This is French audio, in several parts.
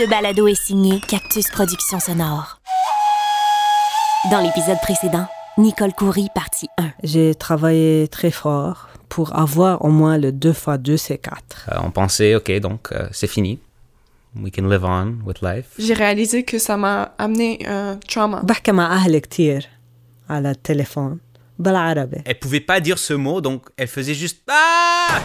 Ce balado est signé Cactus Productions Sonore. Dans l'épisode précédent, Nicole Coury, partie 1. J'ai travaillé très fort pour avoir au moins le 2 x 2, c'est 4. Euh, on pensait, OK, donc euh, c'est fini. We can live on with life. J'ai réalisé que ça m'a amené un trauma. بحكي مع أهلي كتير على التليفون بالعربي Elle pouvait pas dire ce mot, donc elle faisait juste Ah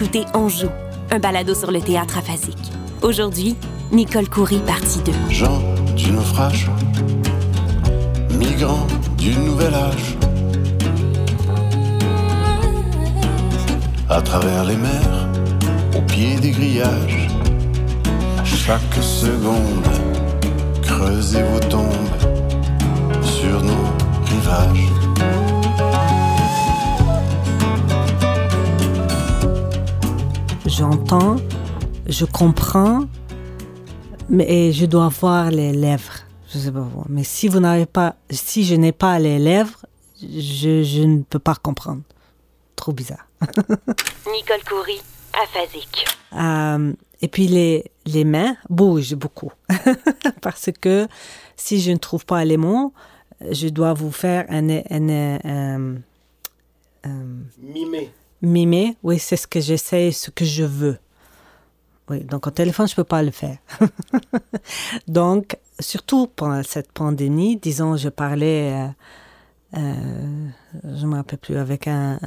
écoutez On joue, un balado sur le théâtre aphasique. Aujourd'hui, Nicole Coury, partie 2. Gens du naufrage, migrants du nouvel âge. À travers les mers, au pied des grillages, chaque seconde, creusez vos tombes sur nos rivages. J'entends, je comprends, mais et je dois voir les lèvres. Je sais pas vous. Mais si vous n'avez pas, si je n'ai pas les lèvres, je, je ne peux pas comprendre. Trop bizarre. Nicole Coury, aphasique. Euh, et puis les, les mains bougent beaucoup. Parce que si je ne trouve pas les mots, je dois vous faire un, un, un, un- Mimé. Mimer. Oui, c'est ce que j'essaie, ce que je veux. Oui, donc au téléphone, je peux pas le faire. donc, surtout pendant cette pandémie, disons, je parlais, euh, euh, je me rappelle plus, avec un,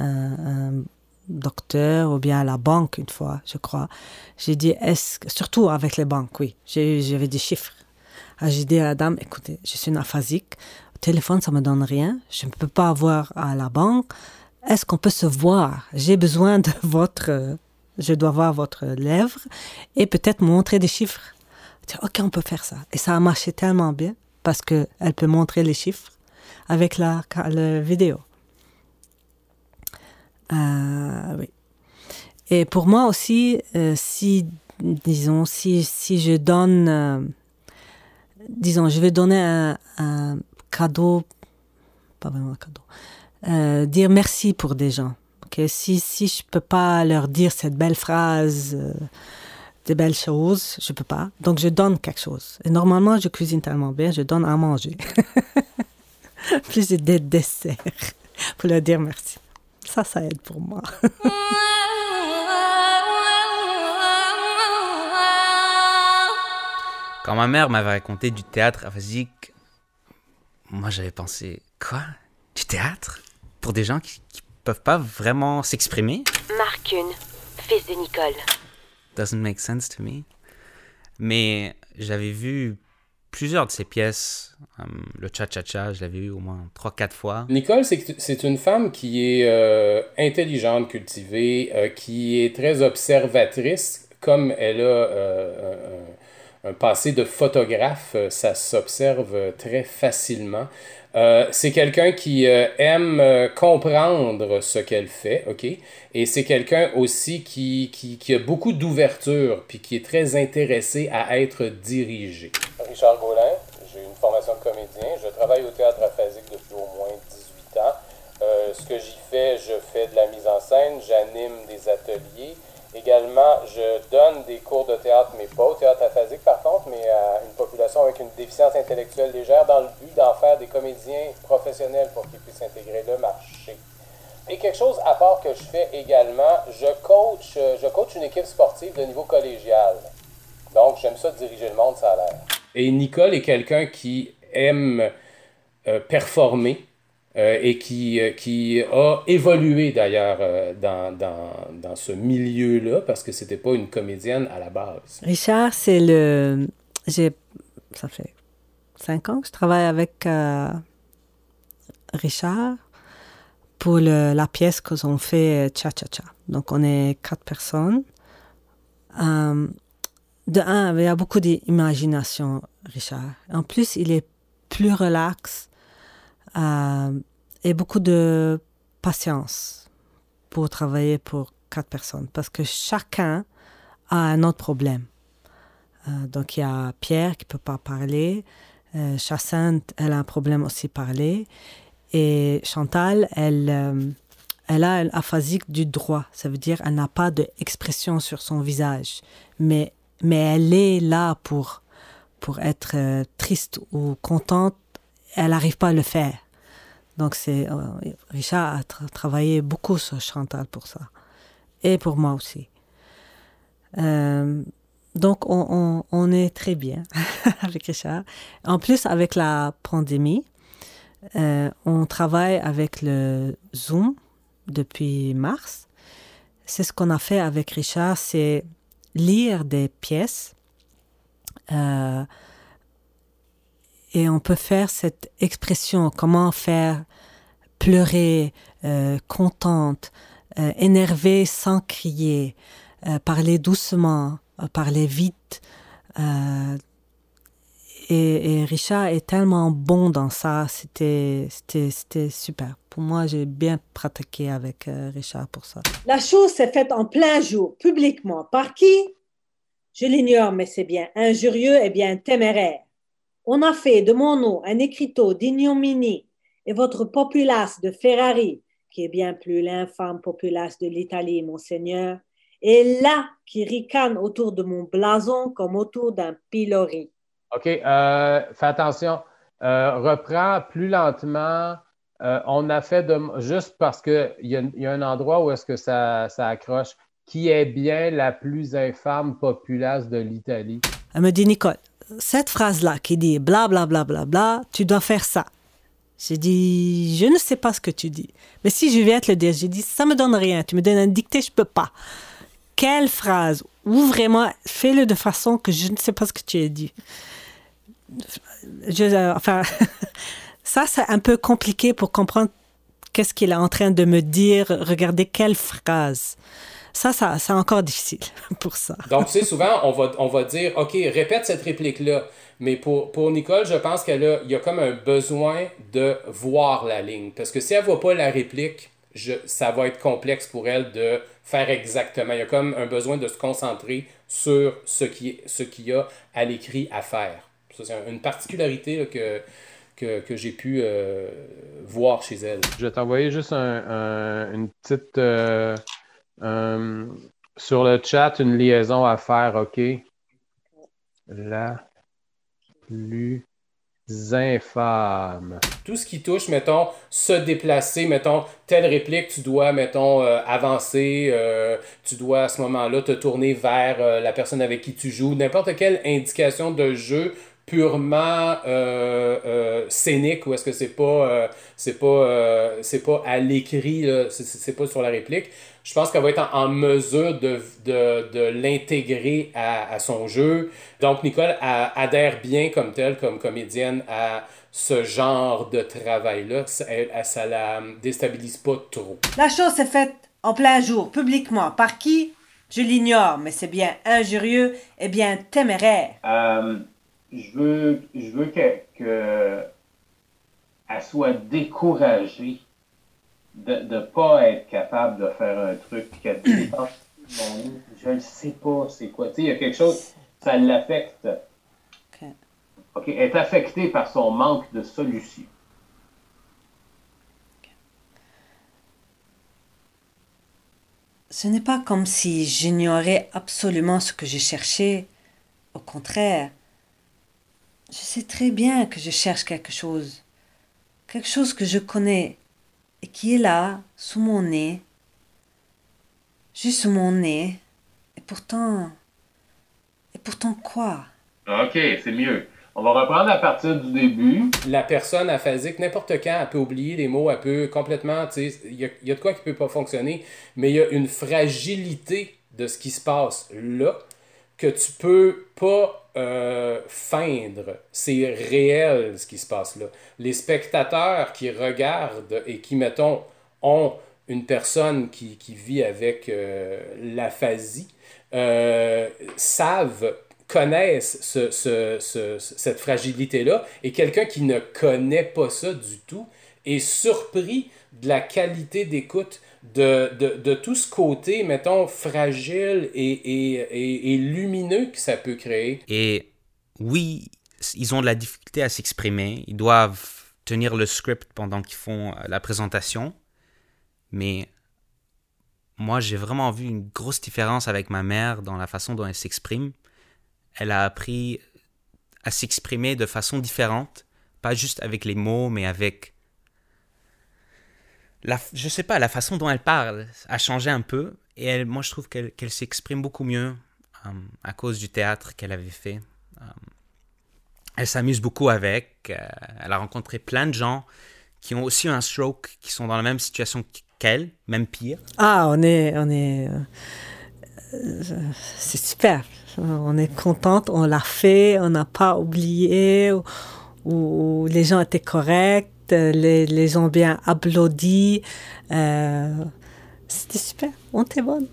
docteur ou bien à la banque une fois, je crois. J'ai dit, est-ce surtout avec les banques, oui, j'avais des chiffres. Ah, J'ai dit à la dame, écoutez, je suis une aphasique, au téléphone, ça me donne rien, je ne peux pas avoir à la banque. Est-ce qu'on peut se voir? J'ai besoin de votre, je dois voir votre lèvre et peut-être montrer des chiffres. Ok, on peut faire ça. Et ça a marché tellement bien parce que elle peut montrer les chiffres avec la, vidéo. Euh, oui. Et pour moi aussi, euh, si, disons, si, je donne, euh, disons, je vais donner un cadeau, pas vraiment un cadeau, euh, dire merci pour des gens. ok Si, si je peux pas leur dire cette belle phrase, euh, des belles choses, je peux pas. Donc je donne quelque chose. Et normalement, je cuisine tellement bien, je donne à manger. Plus des desserts pour leur dire merci. Ça, ça aide pour moi. Quand ma mère m'avait raconté du théâtre aphasique, moi j'avais pensé Quoi? Du théâtre? Pour des gens qui, qui peuvent pas vraiment s'exprimer Marc Kuhn, fils de Nicole. Doesn't make sense to me. Mais j'avais vu plusieurs de ses pièces. Le cha-cha-cha, je l'avais vu au moins 3-4 fois. Nicole, c'est une femme qui est euh, intelligente, cultivée, euh, qui est très observatrice. Comme elle a euh, un, un passé de photographe, ça s'observe très facilement. Euh, c'est quelqu'un qui euh, aime euh, comprendre ce qu'elle fait, OK? Et c'est quelqu'un aussi qui, qui, qui a beaucoup d'ouverture, puis qui est très intéressé à être dirigé. Richard Gaulin, j'ai une formation de comédien. Je travaille au théâtre aphasique depuis au moins 18 ans. Ce que j'y fais, je fais de la mise en scène, j'anime des ateliers. Également, je donne des cours de théâtre, mais pas au théâtre aphasique par contre, mais à une population avec une déficience intellectuelle légère dans le but d'en faire des comédiens professionnels pour qu'ils puissent intégrer le marché. Et quelque chose à part que je fais également, je coach, euh, je coach une équipe sportive de niveau collégial. Donc, j'aime ça diriger le monde, ça a l'air. Et Nicole est quelqu'un qui aime euh, performer euh, et qui, euh, qui a évolué d'ailleurs euh, dans, dans, dans ce milieu-là parce que c'était pas une comédienne à la base. Richard, c'est le. J'ai. Ça fait cinq ans que je travaille avec euh, Richard pour la pièce que ont fait Cha Cha Cha. Donc, on est quatre personnes. Euh, de un, il y a beaucoup d'imagination, Richard. En plus, il est plus relax euh, et beaucoup de patience pour travailler pour quatre personnes parce que chacun a un autre problème. Euh, donc, il y a Pierre qui peut pas parler. Euh, Jacinthe, elle a un problème aussi parler. Et Chantal, elle, euh, elle a l'aphasique du droit. Ça veut dire qu'elle n'a pas d'expression sur son visage. Mais, mais elle est là pour, pour être triste ou contente. Elle n'arrive pas à le faire. Donc, c'est, Richard a tra- travaillé beaucoup sur Chantal pour ça. Et pour moi aussi. Donc, on, on, on est très bien avec Richard. En plus, avec la pandémie, euh, on travaille avec le Zoom depuis mars. C'est ce qu'on a fait avec Richard, c'est lire des pièces euh, et on peut faire cette expression, comment faire pleurer, euh, contente, euh, énervée sans crier, euh, parler doucement, euh, parler vite. Euh, et, et Richard est tellement bon dans ça, c'était super. Pour moi, j'ai bien pratiqué avec euh, Richard pour ça. La chose s'est faite en plein jour, publiquement. Par qui? Je l'ignore, mais c'est bien injurieux et bien téméraire. On a fait de mon nom un écriteau d'ignominie et votre populace de Ferrari, qui est bien plus l'infâme populace de l'Italie, monseigneur, est là qui ricane autour de mon blason comme autour d'un pilori. OK, euh, fais attention. Euh, reprends plus lentement. Euh, on a fait de, juste parce qu'il y, y a un endroit où est-ce que ça, ça accroche. Qui est bien la plus infâme populace de l'Italie? Elle me dit, Nicole, cette phrase-là qui dit bla bla bla bla bla, tu dois faire ça. J'ai dit, je ne sais pas ce que tu dis. Mais si je viens te le dire, j'ai dit, ça me donne rien. Tu me donnes un dicté, je peux pas. Quelle phrase? Ou vraiment, fais-le de façon que je ne sais pas ce que tu as dit. Je, euh, enfin, ça, c'est un peu compliqué pour comprendre qu'est-ce qu'il est en train de me dire. Regardez quelle phrase. Ça, ça, c'est encore difficile pour ça. Donc, tu sais, souvent, on va, on va dire, OK, répète cette réplique-là. Mais pour, pour Nicole, je pense qu'elle a, il y a comme un besoin de voir la ligne. Parce que si elle ne voit pas la réplique, je, ça va être complexe pour elle de faire exactement. Il y a comme un besoin de se concentrer sur ce qui ce qu'il y a à l'écrit à faire. Ça, c'est une particularité que, que, que j'ai pu euh, voir chez elle. Je vais t'envoyer juste un- un- une petite. euh, sur le chat, une liaison à faire, OK? La plus infâme. tout ce qui touche, mettons, se déplacer, mettons, telle réplique, tu dois, mettons, euh, avancer, euh, tu dois à ce moment-là te tourner vers euh, la personne avec qui tu joues, n'importe quelle indication de jeu purement euh, euh, scénique ou est-ce que c'est pas euh, c'est pas euh, c'est pas à l'écrit là, c'est- pas sur la réplique je pense qu'elle va être en, en mesure de, de, de l'intégrer à, à son jeu donc Nicole elle adhère bien comme telle comme comédienne à ce genre de travail-là, ça, elle- elle- ça la déstabilise pas trop. La chose s'est faite en plein jour, publiquement. Par qui? Je l'ignore, mais c'est bien injurieux et bien téméraire. Euh, je veux, je veux que, que elle soit découragée de ne pas être capable de faire un truc puis qu'elle dit mon, je ne sais pas c'est quoi. Tu sais, il y a quelque chose, ça l'affecte. Ok. OK, elle est affectée par son manque de solution. Ce n'est pas comme si j'ignorais absolument ce que je cherchais. Au contraire, je sais très bien que je cherche quelque chose. Quelque chose que je connais et qui est là, sous mon nez. Juste sous mon nez. Et pourtant... Et pourtant quoi? OK, c'est mieux. On va reprendre à partir du début. La personne aphasique, n'importe quand, elle peut oublier les mots, elle peut complètement, tu sais, il y a, il y a de quoi qui peut pas fonctionner, mais il y a une fragilité de ce qui se passe là que tu peux pas euh, feindre. C'est réel ce qui se passe là. Les spectateurs qui regardent et qui, mettons, ont une personne qui, qui vit avec euh, l'aphasie, euh, savent, connaissent ce, ce- ce- cette fragilité-là, et quelqu'un qui ne connaît pas ça du tout est surpris de la qualité d'écoute, de, de, de tout ce côté, mettons, fragile et, et, et, et lumineux que ça peut créer. Et oui, ils ont de la difficulté à s'exprimer. Ils doivent tenir le script pendant qu'ils font euh, la présentation. Mais moi, j'ai vraiment vu une grosse différence avec ma mère dans la façon dont elle s'exprime. Elle a appris à s'exprimer de façon différente, pas juste avec les mots, mais avec la, je sais pas, la façon dont elle parle a changé un peu. Et elle, moi, je trouve qu'elle s'exprime beaucoup mieux euh, à cause du théâtre qu'elle avait fait. Euh, elle s'amuse beaucoup avec. Euh, elle a rencontré plein de gens qui ont aussi un stroke, qui sont dans la même situation qu'elle, même pire. Ah, on est, on est, c'est super. On est contente, on l'a fait, on n'a pas oublié, ou, les gens étaient corrects, les, les gens bien applaudi. Euh, c'était super, on était bonne.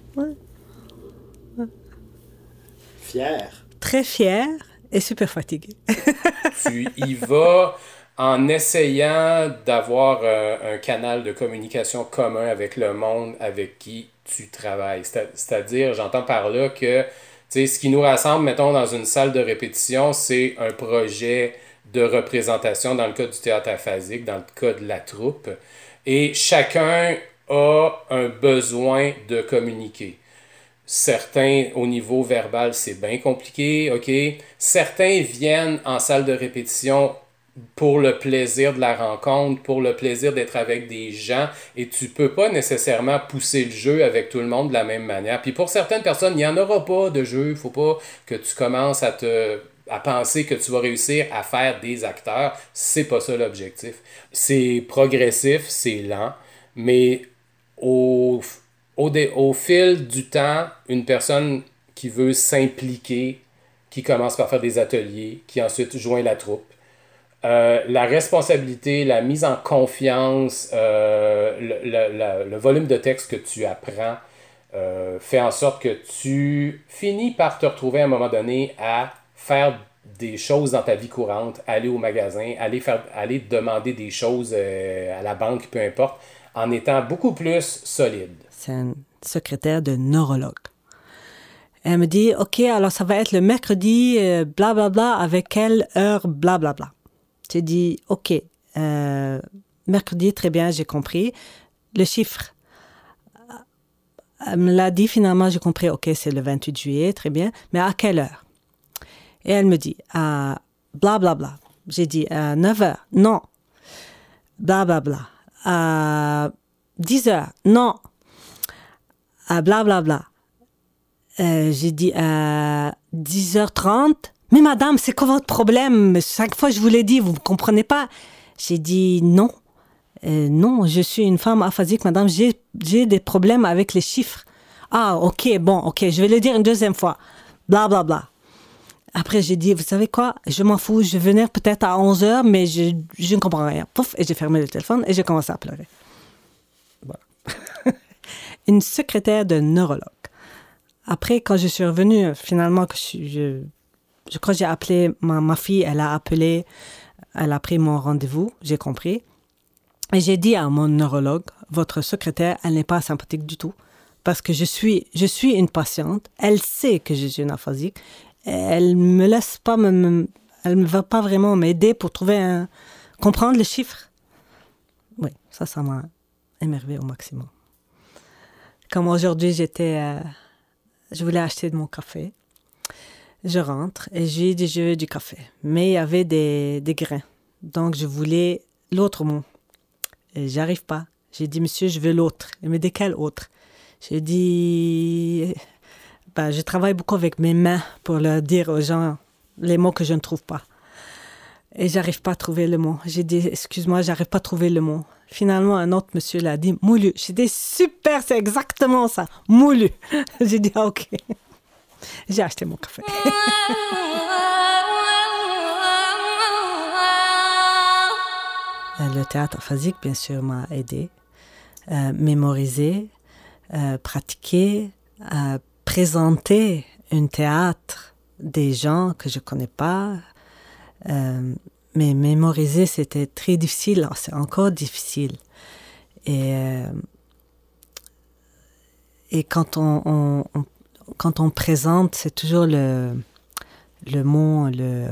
Fier. Très fier et super fatigué. tu y vas en essayant d'avoir euh, un canal de communication commun avec le monde avec qui tu travailles. C'est-à-dire, j'entends par là que ce qui nous rassemble, mettons, dans une salle de répétition, c'est un projet de représentation dans le cas du théâtre aphasique, dans le cas de la troupe. Et chacun a un besoin de communiquer. Certains, au niveau verbal, c'est bien compliqué, OK? Certains viennent en salle de répétition pour le plaisir de la rencontre, pour le plaisir d'être avec des gens, et tu peux pas nécessairement pousser le jeu avec tout le monde de la même manière. Puis pour certaines personnes, il n'y en aura pas de jeu, il faut pas que tu commences à te à penser que tu vas réussir à faire des acteurs, c'est pas ça l'objectif. C'est progressif, c'est lent, mais au, au, fil du temps, une personne qui veut s'impliquer, qui commence par faire des ateliers, qui ensuite joint la troupe, euh, la responsabilité, la mise en confiance, euh, le, le, volume de texte que tu apprends euh, fait en sorte que tu finis par te retrouver à un moment donné à faire des choses dans ta vie courante, aller au magasin, aller, faire, aller demander des choses à la banque, peu importe, en étant beaucoup plus solide. C'est un secrétaire de neurologue. Elle me dit, OK, alors ça va être le mercredi, blablabla, bla, bla, avec quelle heure, blablabla. Bla, bla. J'ai dit, OK, euh, mercredi, très bien, j'ai compris. Le chiffre, elle me l'a dit finalement, j'ai compris, OK, c'est le 28 juillet, très bien, mais à quelle heure? Et elle me dit, à bla bla bla. J'ai dit, à 9 heures, non. Bla bla bla. À 10 heures, non. À bla bla bla. Euh, j'ai dit à 10h30, mais madame, c'est quoi votre problème? Cinq fois, je vous l'ai dit, vous ne comprenez pas. J'ai dit non. Euh, non, je suis une femme aphasique, madame. J'ai des problèmes avec les chiffres. Ah, ok, bon, ok, je vais le dire une deuxième fois. Bla, bla, bla. Après, j'ai dit, vous savez quoi? Je m'en fous, je vais venir peut-être à 11 heures, mais je, je ne comprends rien. Pouf, et j'ai fermé le téléphone et j'ai commencé à pleurer. Voilà. une secrétaire de neurologue. Après, quand je suis revenue, finalement, que je, je je crois que j'ai appelé ma, ma, fille, elle a appelé, elle a pris mon rendez-vous, j'ai compris. Et j'ai dit à mon neurologue, votre secrétaire, elle n'est pas sympathique du tout. Parce que je suis, je suis une patiente, elle sait que je suis une aphasique, elle me laisse pas, me, elle ne va pas vraiment m'aider pour trouver un, comprendre les chiffres. Oui, ça, ça m'a émerveillé au maximum. Comme aujourd'hui, j'étais, euh, je voulais acheter de mon café je rentre et j'ai dit je veux du café. Mais il y avait des, des grains. Donc je voulais l'autre mot. Et j'arrive pas. J'ai dit monsieur, je veux l'autre. Il me dit quel autre? J'ai dit ben, je travaille beaucoup avec mes mains pour leur dire aux gens les mots que je ne trouve pas. Et j'arrive pas à trouver le mot. J'ai dit excuse-moi, j'arrive pas à trouver le mot. Finalement, un autre monsieur l'a dit moulu. J'ai dit super, c'est exactement ça, moulu. J'ai dit ah, ok. J'ai acheté mon café. Le théâtre physique, bien sûr, m'a aidé. Euh, mémoriser, euh, pratiquer, euh, présenter un théâtre des gens que je ne connais pas. Euh, mais mémoriser, c'était très difficile. C'est encore difficile. Et, euh, et quand on, on, on quand on présente, c'est toujours le, le mot, le,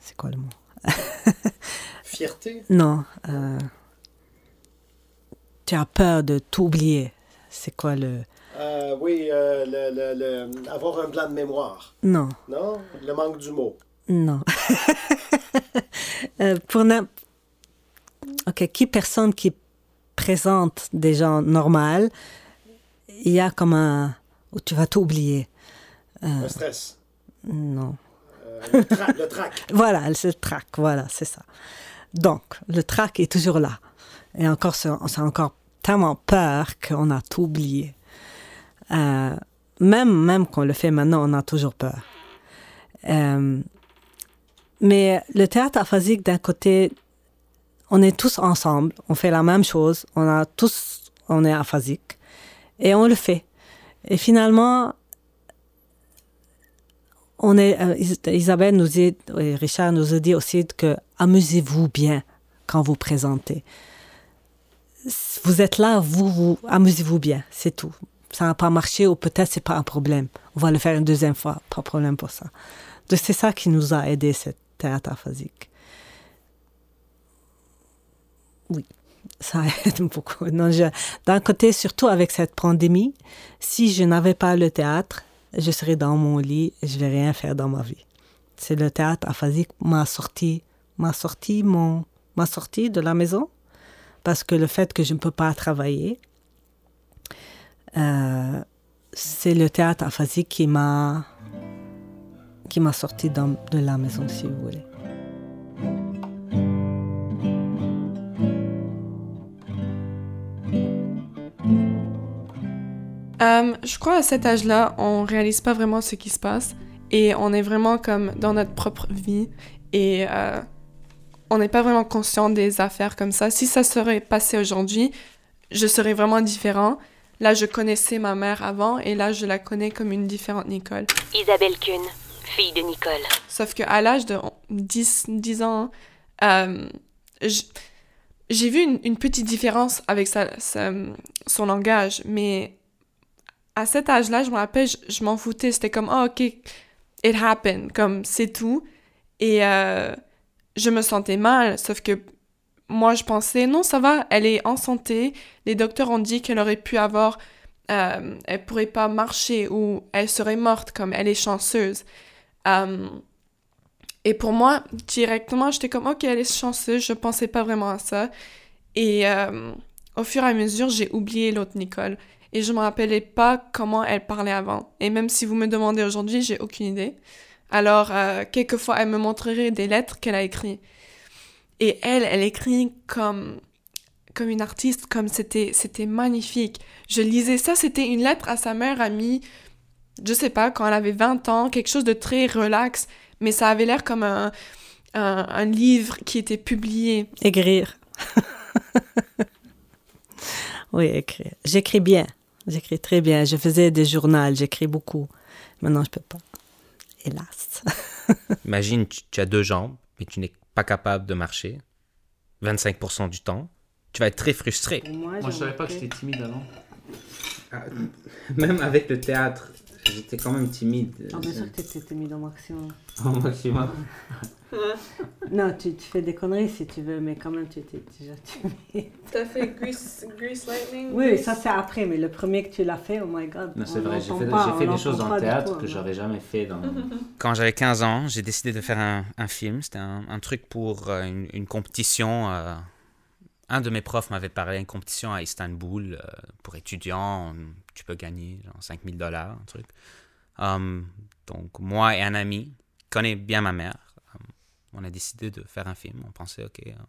c'est quoi le mot? Fierté? Non. euh, tu as peur de t'oublier. C'est quoi le... Euh, Oui, euh, le, le- le- avoir un blanc de mémoire. Non. Non? Le manque du mot. Non. Euh, pour n'im- OK, qui personne qui présente des gens normaux, il y a comme un... où tu vas t'oublier. Un stress. Non. Le, tra- le trac. Voilà, c'est le trac, voilà, c'est ça. Donc, le trac est toujours là. Et encore, c'est c'est encore tellement peur qu'on a tout oublié. Euh, même, même qu'on le fait maintenant, on a toujours peur. Euh, mais le théâtre aphasique, d'un côté, on est tous ensemble, on fait la même chose, on a tous, on est aphasique, et on le fait. Et finalement, on est, euh, Is- Isabelle nous dit, et Richard nous a dit aussi que amusez-vous bien quand vous présentez. Vous êtes là, vous, vous amusez-vous bien, c'est tout. Ça n'a pas marché ou peut-être c'est pas un problème. On va le faire une deuxième fois, pas de problème pour ça. Donc c'est ça qui nous a aidé, ce théâtre aphasique. Oui, ça aide beaucoup. D'un côté, surtout avec cette pandémie, si je n'avais pas le théâtre, je serais dans mon lit et je vais rien faire dans ma vie. C'est le théâtre aphasique m'a sorti, m'a sorti m'a sorti de la maison parce que le fait que je ne peux pas travailler, euh, c'est le théâtre aphasique qui m'a, qui m'a sorti de la maison, si vous voulez. Euh, je crois à cet âge-là, on réalise pas vraiment ce qui se passe et on est vraiment comme dans notre propre vie et euh, on n'est pas vraiment conscient des affaires comme ça. Si ça serait passé aujourd'hui, je serais vraiment différent. Là, je connaissais ma mère avant et là, je la connais comme une différente Nicole. Isabelle Kuhn, fille de Nicole. Sauf qu'à l'âge de 10, 10 ans, euh, j'ai vu une, une petite différence avec sa, sa- son langage, mais à cet âge-là, je me rappelle, je, je m'en foutais. C'était comme, oh, ok, it happened, comme c'est tout. Et euh, je me sentais mal, sauf que moi, je pensais, non, ça va, elle est en santé. Les docteurs ont dit qu'elle aurait pu avoir, euh, elle pourrait pas marcher ou elle serait morte, comme elle est chanceuse. Euh, et pour moi, directement, j'étais comme, ok, elle est chanceuse, je pensais pas vraiment à ça. Et euh, au fur et à mesure, j'ai oublié l'autre Nicole. Et je me rappelais pas comment elle parlait avant. Et même si vous me demandez aujourd'hui, j'ai aucune idée. Alors, euh, quelquefois, elle me montrerait des lettres qu'elle a écrites. Et elle, elle écrit comme, comme une artiste, comme c'était, c'était magnifique. Je lisais ça, c'était une lettre à sa meilleure amie, je sais pas, quand elle avait 20 ans, quelque chose de très relax, mais ça avait l'air comme un, un, un livre qui était publié. Écrire. oui, écrire. J'écris bien. J'écris très bien. Je faisais des journaux, j'écris beaucoup. Maintenant, je peux pas. Hélas. Imagine, tu, tu as deux jambes, mais tu n'es pas capable de marcher 25% du temps. Tu vas être très frustré. Moi, Moi, je savais pas que j'étais timide avant. Même avec le théâtre, j'étais quand même timide. Ah, bien sûr que tu étais mis au maximum. Au maximum. Non, tu, tu fais des conneries si tu veux, mais quand même, tu étais déjà timide. T'as fait Grease, Grease Lightning? Oui, ça c'est après, mais le premier que tu l'as fait, oh my god. Non, c'est vrai, j'ai fait, pas, j'ai on fait des choses dans pas le du théâtre tout, que hein. j'aurais jamais fait dans... Quand j'avais 15 ans, j'ai décidé de faire un, un film. C'était un, un truc pour euh, une, une compétition. euh, un de mes profs m'avait parlé d'une compétition à Istanbul euh, pour étudiants. Tu peux gagner genre 5000 dollars, un truc. Um, donc, moi et un ami connaît bien ma mère. um, on a décidé de faire un film. On pensait, OK, un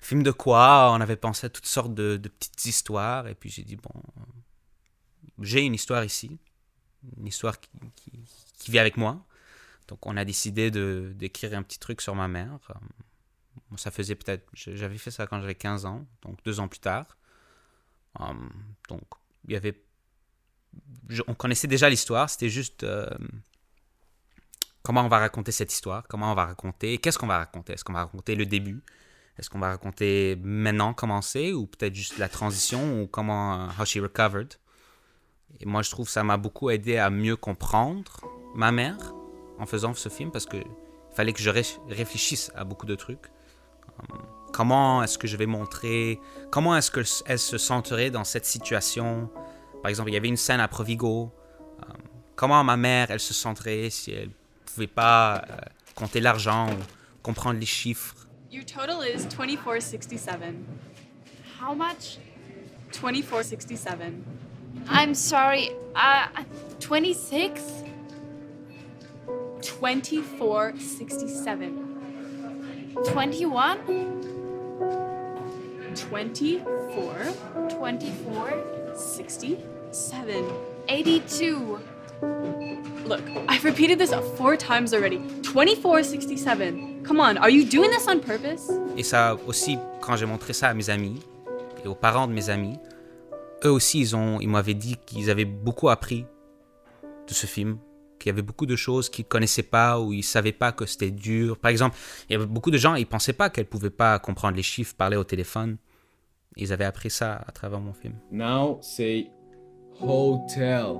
film de quoi? On avait pensé à toutes sortes de, petites histoires. Et puis j'ai dit, bon, euh, j'ai une histoire ici. Une histoire qui, qui, qui vit avec moi. Donc, on a décidé d'écrire un petit truc sur ma mère. Um, Bon, ça faisait peut-être. J'avais fait ça quand j'avais 15 ans, donc deux ans plus tard. Um, donc, il y avait. on connaissait déjà l'histoire, c'était juste. euh, comment on va raconter cette histoire, comment on va raconter, qu'est-ce qu'on va raconter? Est-ce qu'on va raconter le début? Est-ce qu'on va raconter maintenant commencer ou peut-être juste la transition ou comment. euh, how she recovered? Et moi, je trouve que ça m'a beaucoup aidé à mieux comprendre ma mère en faisant ce film parce que fallait que je réfléchisse à beaucoup de trucs. Euh, comment est-ce que je vais montrer, comment est-ce qu'elle se sentirait dans cette situation? Par exemple, il y avait une scène à Provigo. Euh, comment ma mère, elle se sentirait si elle pouvait pas euh, compter l'argent ou comprendre les chiffres? Your total is 2467. How much? 2467. I'm sorry. Uh 26 2467. 21 24 24 67 82 Look, I've repeated this four times already. 2467. Come on, are you doing this on purpose? Et ça aussi, quand j'ai montré ça à mes amis et aux parents de mes amis, eux aussi, ils, ont, ils m'avaient dit qu'ils avaient beaucoup appris de ce film, qu'il y avait beaucoup de choses qu'ils connaissaient pas ou ils savaient pas que c'était dur. Par exemple, il y avait beaucoup de gens, ils pensaient pas qu'elles pouvaient pas comprendre les chiffres, parler au téléphone. Ils avaient appris ça à travers mon film. Now say hotel.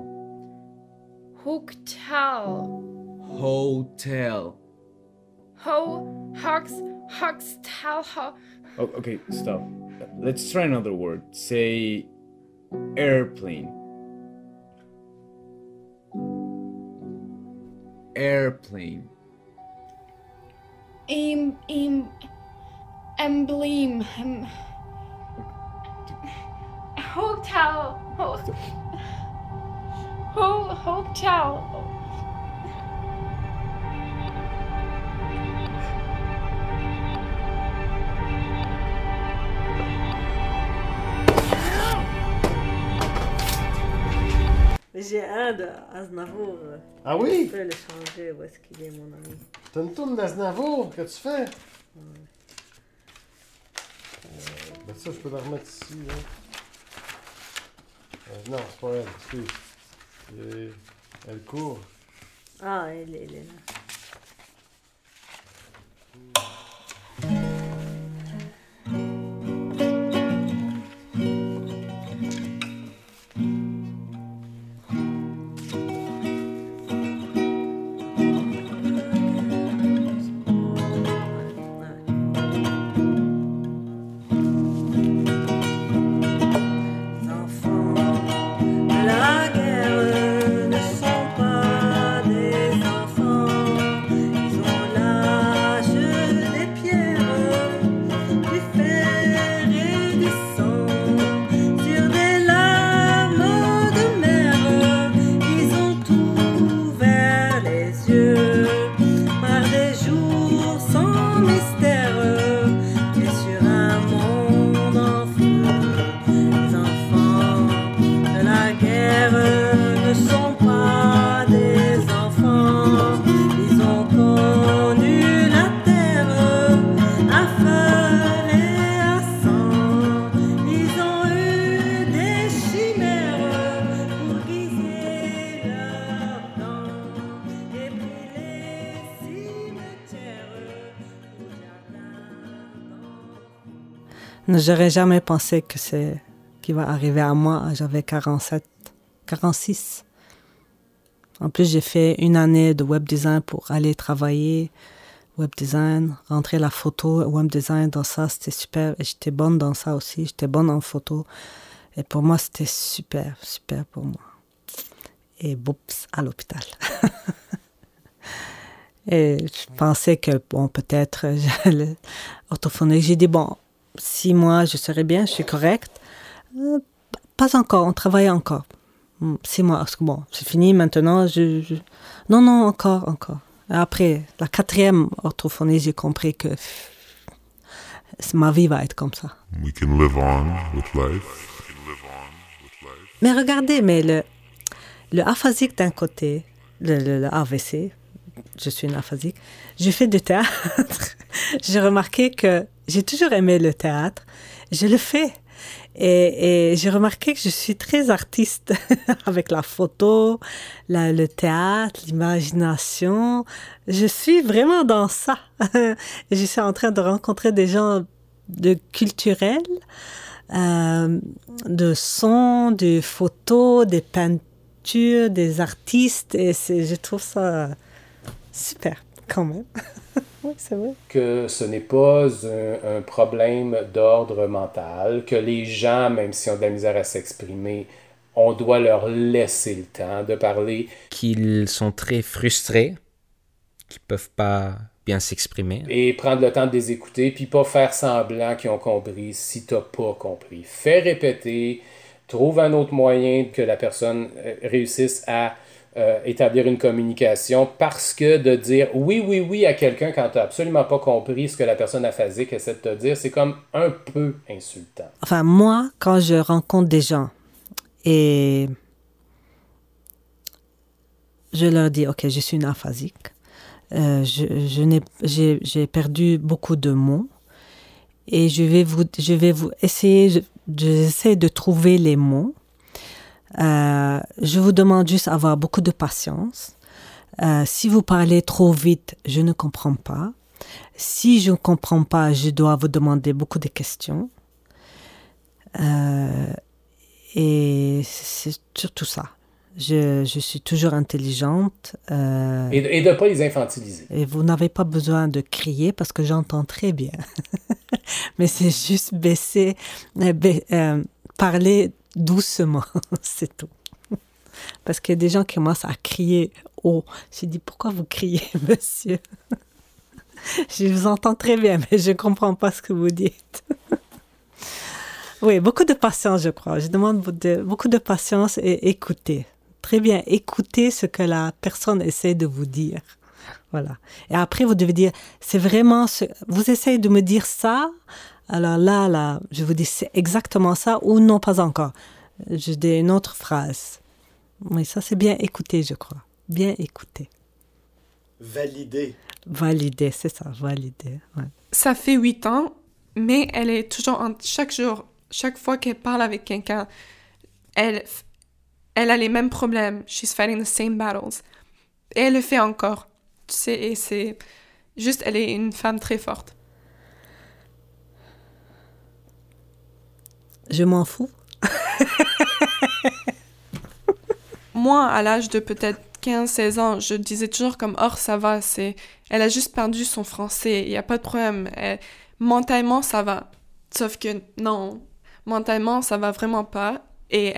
Hotel. Hotel. Ho, hux, huxtel, ho. Oh, okay, stop. Let's try another word. Say airplane. Airplane. Em, em, emblem. Em, hotel. Ho, ho, hotel. J'ai un de Aznavour. Ah oui? Je peux le changer. Où est-ce qu'il est, mon ami? T'as une tourne d'Aznavour que tu fais? Euh, ben ça, je peux la remettre ici. Là. Euh, non, c'est pas elle. Excuse. Elle court. Ah, elle, elle est là. J'aurais jamais pensé que c'est qui va arriver à moi. J'avais 47, 46. En plus, j'ai fait une année de web design pour aller travailler web design, rentrer la photo, web design dans ça, c'était super. Et j'étais bonne dans ça aussi. J'étais bonne en photo. Et pour moi, c'était super, super pour moi. Et boups, à l'hôpital. Et je pensais que, bon, peut-être, j'allais orthophonique. J'ai dit, bon, six mois, je serai bien, je suis correcte. Euh, pas encore, on travaille encore. Hmm, Six mois, parce que bon, c'est fini maintenant. Je, je- Non, non, encore, encore. Après, la quatrième orthophonie, j'ai compris que ma vie va être comme ça. We can live on with life. Mais regardez, mais le, le aphasique d'un côté, le, le- le AVC, je suis une aphasique, j'ai fait du théâtre. j'ai remarqué que j'ai toujours aimé le théâtre. Je le fais. Et, j'ai remarqué que je suis très artiste avec la photo, le théâtre, l'imagination. Je suis vraiment dans ça. Je suis en train de rencontrer des gens de culturels, euh, de son, de photos, des peintures, des artistes. Et je trouve ça super, quand même. Oui, c'est vrai. Que ce n'est pas un, un problème d'ordre mental, que les gens, même s'ils ont de la misère à s'exprimer, on doit leur laisser le temps de parler. Qu'ils sont très frustrés, qu'ils peuvent pas bien s'exprimer. Et prendre le temps de les écouter, puis pas faire semblant qu'ils ont compris si t'as pas compris. Fais répéter, trouve un autre moyen que la personne euh, réussisse à euh, établir une communication parce que de dire oui, oui, oui à quelqu'un quand tu n'as absolument pas compris ce que la personne aphasique essaie de te dire, c'est comme un peu insultant. Enfin, moi, quand je rencontre des gens et je leur dis, OK, je suis une aphasique, euh, je, je j'ai, j'ai perdu beaucoup de mots et je vais vous, je vais vous essayer, je- j'essaie de trouver les mots. Euh, je vous demande juste d'avoir beaucoup de patience. Euh, si vous parlez trop vite, je ne comprends pas. Si je ne comprends pas, je dois vous demander beaucoup de questions. Euh, et c'est surtout ça. Je, je suis toujours intelligente. euh, Et, de ne pas les infantiliser. et vous n'avez pas besoin de crier parce que j'entends très bien. Mais c'est juste baisser, ba- euh, parler doucement, c'est tout. Parce qu'il y a des gens qui commencent à crier haut. J'ai dit, pourquoi vous criez, monsieur? Je vous entends très bien, mais je ne comprends pas ce que vous dites. oui, beaucoup de patience, je crois. Je demande de- beaucoup de patience et écouter. Très bien, écoutez ce que la personne essaie de vous dire. Voilà. Et après, vous devez dire, c'est vraiment ce... Vous essayez de me dire ça, alors là, là, je vous dis, c'est exactement ça, ou non, pas encore. Je dis une autre phrase. Oui, ça, c'est bien écouter, je crois. Bien écouter. Valider. Valider, c'est ça, valider. ouais. Ça fait huit ans, mais elle est toujours, en, chaque jour, chaque fois qu'elle parle avec quelqu'un, elle, elle a les mêmes problèmes. She's fighting the same battles. Et elle le fait encore. Tu sais, et c'est juste, elle est une femme très forte. Je m'en fous. Moi, à l'âge de peut-être 15-16 ans, je disais toujours comme, oh, ça va, c'est... Elle a juste perdu son français, il n'y a pas de problème. Elle- Mentalement, ça va. Sauf que non, mentalement, ça va vraiment pas. Et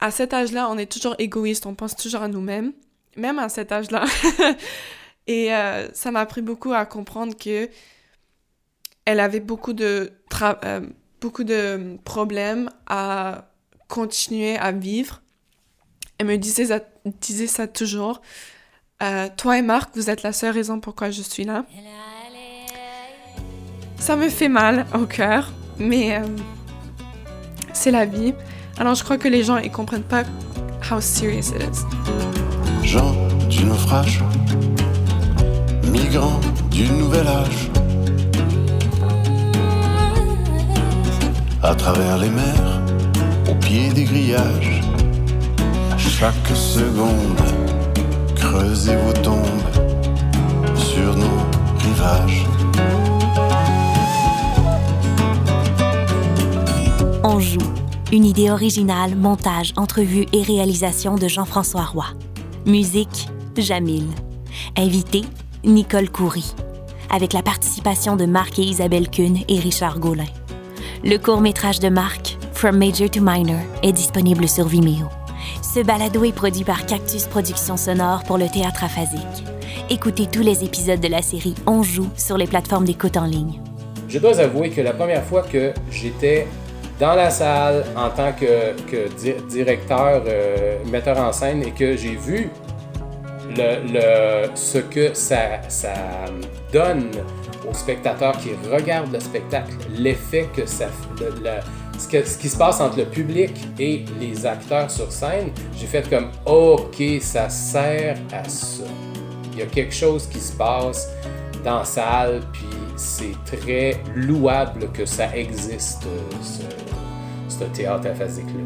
à cet âge-là, on est toujours égoïste, on pense toujours à nous-mêmes, même à cet âge-là. Et euh, ça m'a appris beaucoup à comprendre que elle avait beaucoup de, euh, beaucoup de problèmes à continuer à vivre. Elle me disait ça, disait ça toujours. Euh, toi et Marc, vous êtes la seule raison pourquoi je suis là. Ça me fait mal au cœur, mais euh, c'est la vie. Alors je crois que les gens ils comprennent pas how serious it is. Gens du naufrage, migrants du nouvel âge. À travers les mers, au pied des grillages, chaque seconde, creusez vos tombes sur nos rivages. On joue. Une idée originale, montage, entrevue et réalisation de Jean-François Roy. Musique, Jamil. Invité, Nicole Coury. Avec la participation de Marc et Isabelle Kuhn et Richard Gaulin. Le court-métrage de Marc, From Major to Minor, est disponible sur Vimeo. Ce balado est produit par Cactus Productions Sonore pour le théâtre aphasique. Écoutez tous les épisodes de la série On joue sur les plateformes d'écoute en ligne. Je dois avouer que la première fois que j'étais dans la salle en tant que, que di- directeur, euh, metteur en scène, et que j'ai vu le, ce que ça donne aux spectateurs qui regardent le spectacle, l'effet que ça ce qui se passe entre le public et les acteurs sur scène, j'ai fait comme OK, ça sert à ça. Il y a quelque chose qui se passe dans la salle, puis c'est très louable que ça existe, euh, ce, ce théâtre aphasique-là.